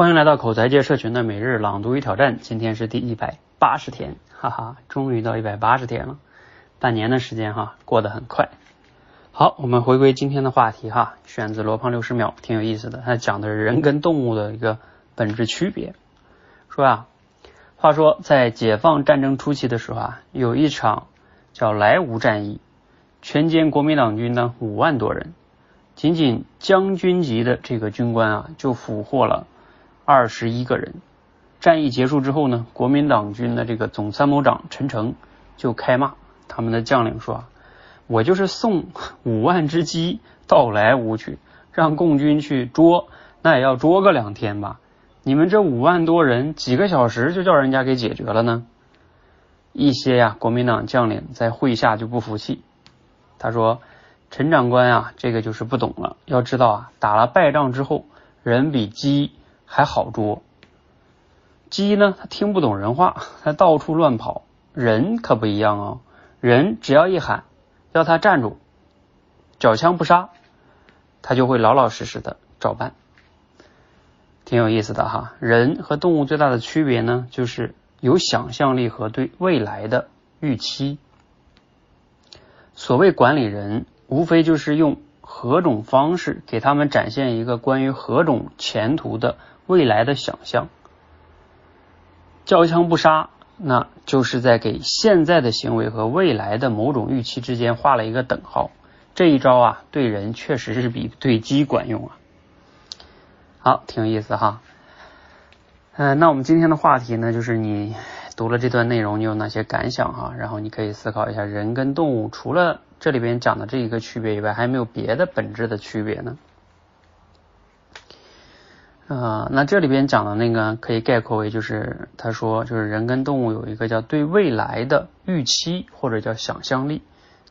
欢迎来到口才界社群的每日朗读与挑战，今天是第一百八十天，哈哈，终于到一百八十天了，半年的时间哈，过得很快。好，我们回归今天的话题哈，选自罗胖六十秒，挺有意思的，它讲的是人跟动物的一个本质区别。说啊，话说在解放战争初期的时候啊，有一场叫莱芜战役，全歼国民党军呢五万多人，仅仅将军级的这个军官啊就俘获了。二十一个人。战役结束之后呢，国民党军的这个总参谋长陈诚就开骂他们的将领说：“我就是送五万只鸡到莱芜去，让共军去捉，那也要捉个两天吧？你们这五万多人，几个小时就叫人家给解决了呢？”一些呀，国民党将领在会下就不服气，他说：“陈长官啊，这个就是不懂了。要知道啊，打了败仗之后，人比鸡。”还好捉，鸡呢？它听不懂人话，它到处乱跑。人可不一样哦，人只要一喊，要他站住，缴枪不杀，他就会老老实实的照办。挺有意思的哈。人和动物最大的区别呢，就是有想象力和对未来的预期。所谓管理人，无非就是用何种方式给他们展现一个关于何种前途的。未来的想象，交枪不杀，那就是在给现在的行为和未来的某种预期之间画了一个等号。这一招啊，对人确实是比对鸡管用啊。好，挺有意思哈。嗯，那我们今天的话题呢，就是你读了这段内容，你有哪些感想哈？然后你可以思考一下，人跟动物除了这里边讲的这一个区别以外，还有没有别的本质的区别呢？啊，那这里边讲的那个可以概括为，就是他说，就是人跟动物有一个叫对未来的预期或者叫想象力，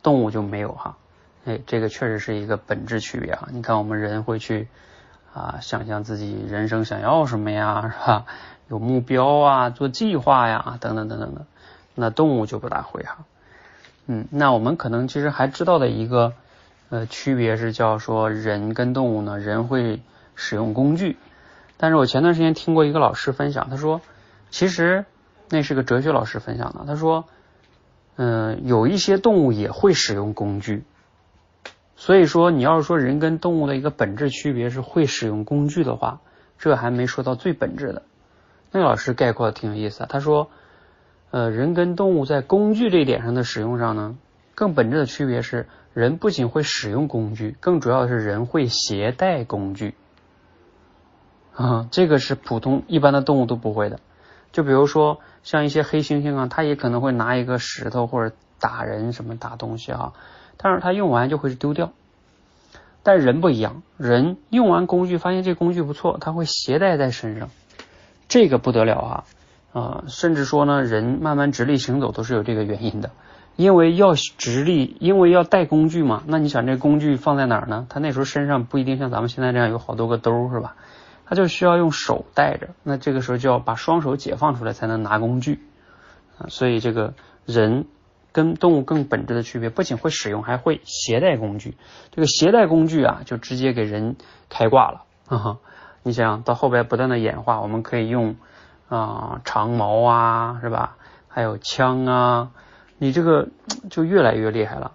动物就没有哈。哎，这个确实是一个本质区别啊。你看我们人会去啊想象自己人生想要什么呀，是吧？有目标啊，做计划呀，等等等等的。那动物就不大会哈。嗯，那我们可能其实还知道的一个呃区别是叫说人跟动物呢，人会使用工具。但是我前段时间听过一个老师分享，他说，其实那是个哲学老师分享的。他说，嗯，有一些动物也会使用工具，所以说你要是说人跟动物的一个本质区别是会使用工具的话，这还没说到最本质的。那个老师概括的挺有意思，他说，呃，人跟动物在工具这一点上的使用上呢，更本质的区别是，人不仅会使用工具，更主要的是人会携带工具。啊，这个是普通一般的动物都不会的。就比如说像一些黑猩猩啊，它也可能会拿一个石头或者打人什么打东西啊，但是它用完就会丢掉。但人不一样，人用完工具发现这工具不错，他会携带在身上，这个不得了啊啊！甚至说呢，人慢慢直立行走都是有这个原因的，因为要直立，因为要带工具嘛。那你想这工具放在哪儿呢？他那时候身上不一定像咱们现在这样有好多个兜是吧？他就需要用手带着，那这个时候就要把双手解放出来才能拿工具啊。所以这个人跟动物更本质的区别，不仅会使用，还会携带工具。这个携带工具啊，就直接给人开挂了啊。你想到后边不断的演化，我们可以用啊长矛啊，是吧？还有枪啊，你这个就越来越厉害了。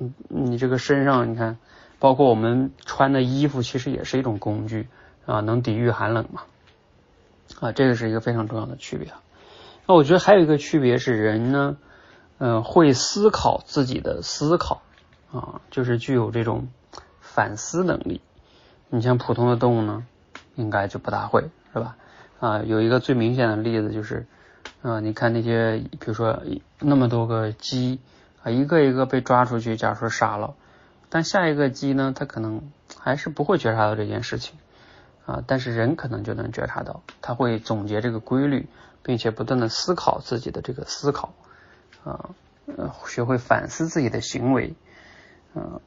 嗯，你这个身上你看，包括我们穿的衣服，其实也是一种工具。啊，能抵御寒冷嘛？啊，这个是一个非常重要的区别。那我觉得还有一个区别是，人呢，嗯，会思考自己的思考啊，就是具有这种反思能力。你像普通的动物呢，应该就不大会，是吧？啊，有一个最明显的例子就是，啊，你看那些，比如说那么多个鸡啊，一个一个被抓出去，假如说杀了，但下一个鸡呢，它可能还是不会觉察到这件事情。啊，但是人可能就能觉察到，他会总结这个规律，并且不断的思考自己的这个思考，啊，呃，学会反思自己的行为，嗯，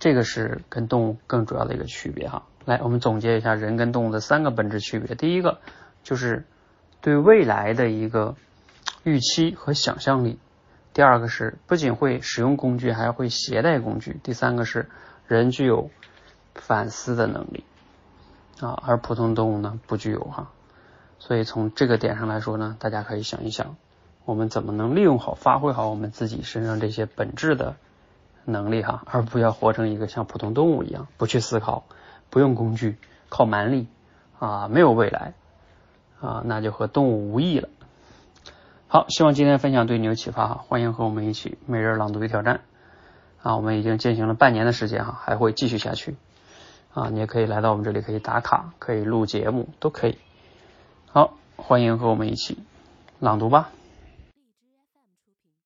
这个是跟动物更主要的一个区别哈。来，我们总结一下人跟动物的三个本质区别。第一个就是对未来的一个预期和想象力；第二个是不仅会使用工具，还会携带工具；第三个是人具有反思的能力。啊，而普通动物呢不具有哈。所以从这个点上来说呢，大家可以想一想，我们怎么能利用好、发挥好我们自己身上这些本质的能力哈，而不要活成一个像普通动物一样，不去思考，不用工具，靠蛮力啊，没有未来啊，那就和动物无异了。好，希望今天的分享对你有启发哈，欢迎和我们一起每日朗读与挑战啊，我们已经进行了半年的时间哈，还会继续下去啊，你也可以来到我们这里，可以打卡，可以录节目，都可以。好，欢迎和我们一起朗读吧。